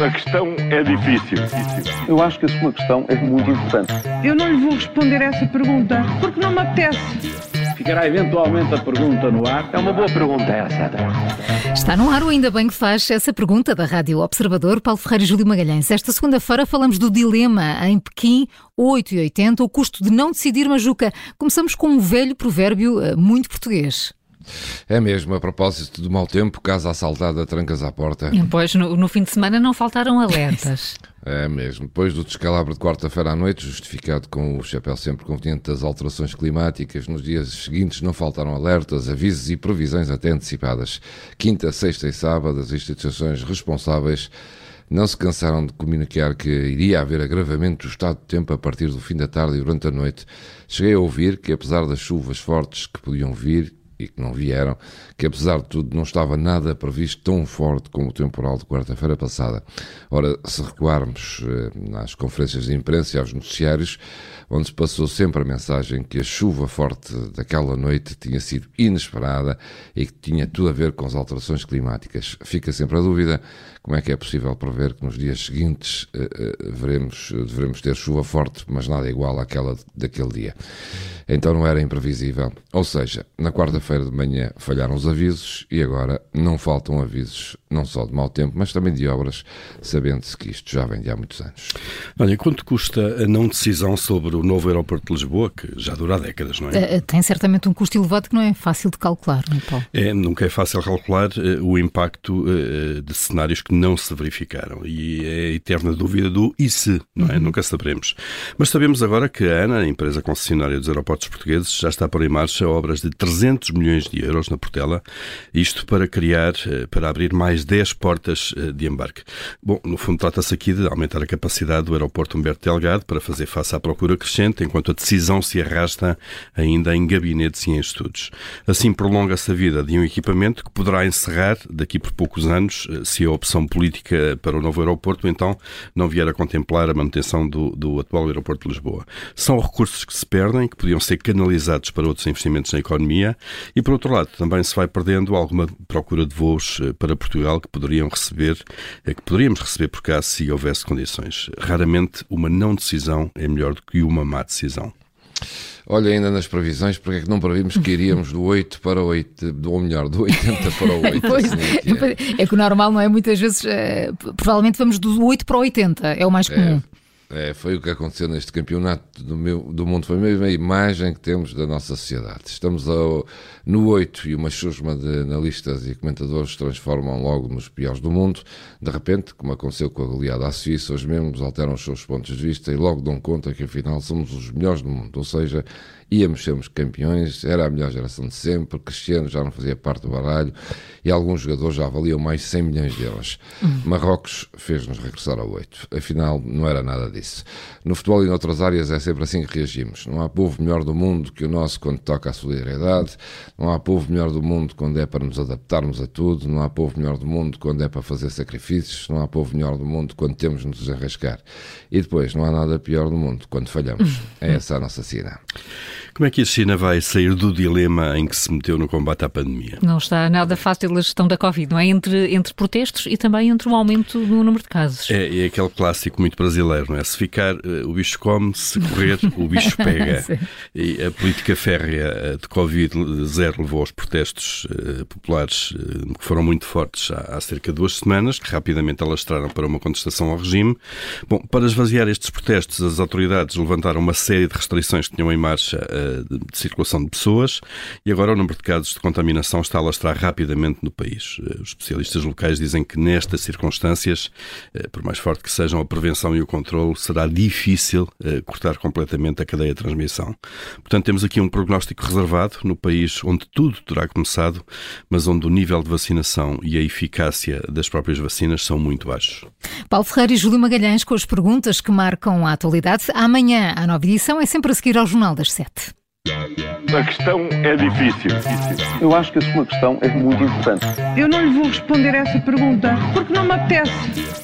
A questão é difícil. Eu acho que a sua questão é muito importante. Eu não lhe vou responder essa pergunta porque não me apetece. Ficará eventualmente a pergunta no ar. É uma boa pergunta essa. Está no ar o Ainda Bem que faz essa pergunta da Rádio Observador, Paulo Ferreira e Júlio Magalhães. Esta segunda-feira falamos do dilema em Pequim, 8 e 80, o custo de não decidir Majuca. Começamos com um velho provérbio eh, muito português. É mesmo, a propósito do mau tempo, casa assaltada, trancas à porta. Pois, no, no fim de semana não faltaram alertas. É mesmo. Depois do descalabro de quarta-feira à noite, justificado com o chapéu sempre conveniente das alterações climáticas, nos dias seguintes não faltaram alertas, avisos e previsões até antecipadas. Quinta, sexta e sábado, as instituições responsáveis não se cansaram de comunicar que iria haver agravamento do estado de tempo a partir do fim da tarde e durante a noite. Cheguei a ouvir que, apesar das chuvas fortes que podiam vir, e que não vieram, que apesar de tudo não estava nada previsto tão forte como o temporal de quarta-feira passada. Ora, se recuarmos eh, nas conferências de imprensa e aos noticiários, onde se passou sempre a mensagem que a chuva forte daquela noite tinha sido inesperada e que tinha tudo a ver com as alterações climáticas. Fica sempre a dúvida como é que é possível prever que nos dias seguintes eh, eh, veremos, devemos ter chuva forte, mas nada igual àquela daquele dia. Então não era imprevisível. Ou seja, na quarta-feira de manhã falharam os avisos e agora não faltam avisos, não só de mau tempo, mas também de obras, sabendo-se que isto já vem de há muitos anos. Olha, quanto custa a não decisão sobre o novo aeroporto de Lisboa, que já dura décadas, não é? Eh, tem certamente um custo elevado que não é fácil de calcular, não é, Paulo? É, nunca é fácil calcular uh, o impacto de cenários que não se verificaram. E é a eterna dúvida do e se, não é? Uhum. Nunca saberemos. Mas sabemos agora que a ANA, a empresa concessionária dos aeroportos portugueses já está por em marcha obras de 300 milhões de euros na Portela, isto para criar, eh, para abrir mais 10 portas eh, de embarque. Bom, no fundo trata-se aqui de aumentar a capacidade do aeroporto Humberto Delgado para fazer face à procura crescente, enquanto a decisão se arrasta ainda em gabinetes e em estudos. Assim prolonga-se a vida de um equipamento que poderá encerrar daqui por poucos anos, eh, se a opção política para o novo aeroporto então não vier a contemplar a manutenção do, do atual aeroporto de Lisboa. São recursos que se perdem, que podiam ser canalizados para outros investimentos na economia e, por outro lado, também se vai perdendo alguma procura de voos eh, para Portugal que poderiam receber, eh, que poderíamos receber por cá se houvesse condições. Raramente uma não decisão é melhor do que uma má decisão. Olha, ainda nas previsões, porque é que não previmos que iríamos do 8 para o 8, ou melhor, do 80 para o 8? pois, assim é, que é. é, que o normal não é muitas vezes, é, provavelmente vamos do 8 para o 80, é o mais é. comum. É. Foi o que aconteceu neste campeonato do, meu, do mundo. Foi mesmo a imagem que temos da nossa sociedade. Estamos ao, no 8 e uma chusma de analistas e comentadores transformam logo nos piores do mundo. De repente, como aconteceu com a goleada à Suíça, os membros alteram os seus pontos de vista e logo dão conta que afinal somos os melhores do mundo. Ou seja, íamos sermos campeões, era a melhor geração de sempre, Cristiano já não fazia parte do baralho e alguns jogadores já valiam mais de 100 milhões de euros. Uhum. Marrocos fez-nos regressar ao 8. Afinal, não era nada disso. No futebol e noutras áreas é sempre assim que reagimos. Não há povo melhor do mundo que o nosso quando toca a solidariedade, não há povo melhor do mundo quando é para nos adaptarmos a tudo, não há povo melhor do mundo quando é para fazer sacrifícios, não há povo melhor do mundo quando temos de nos arriscar. E depois, não há nada pior do mundo quando falhamos. É essa a nossa cena. Como é que a China vai sair do dilema em que se meteu no combate à pandemia? Não está nada fácil a gestão da Covid, não é? Entre, entre protestos e também entre um aumento no número de casos. É, é aquele clássico muito brasileiro, não é? Se ficar, uh, o bicho come, se correr, o bicho pega. e a política férrea eh, de Covid zero levou aos protestos uh, populares que foram muito fortes há, há, cerca de duas semanas, que rapidamente alastraram para uma contestação ao regime. Bom, para esvaziar estes protestos, as autoridades levantaram uma série de restrições que tinham em marcha de, de circulação de pessoas e agora o número de casos de contaminação está a lastrar rapidamente no país. Eh, os especialistas locais dizem que nestas circunstâncias, eh, por mais forte que sejam a prevenção e o controle, será difícil eh, cortar completamente a cadeia de transmissão. Portanto, temos aqui um prognóstico reservado no país onde tudo terá começado, mas onde o nível de vacinação e a eficácia das próprias vacinas são muito baixos. Paulo Ferreira e Júlio Magalhães com as perguntas que marcam a atualidade. Amanhã, a nova edição é sempre a seguir ao Jornal das Sete. A questão é difícil. Eu acho que a sua questão é muito importante. Eu não lhe vou responder essa pergunta porque não me apetece.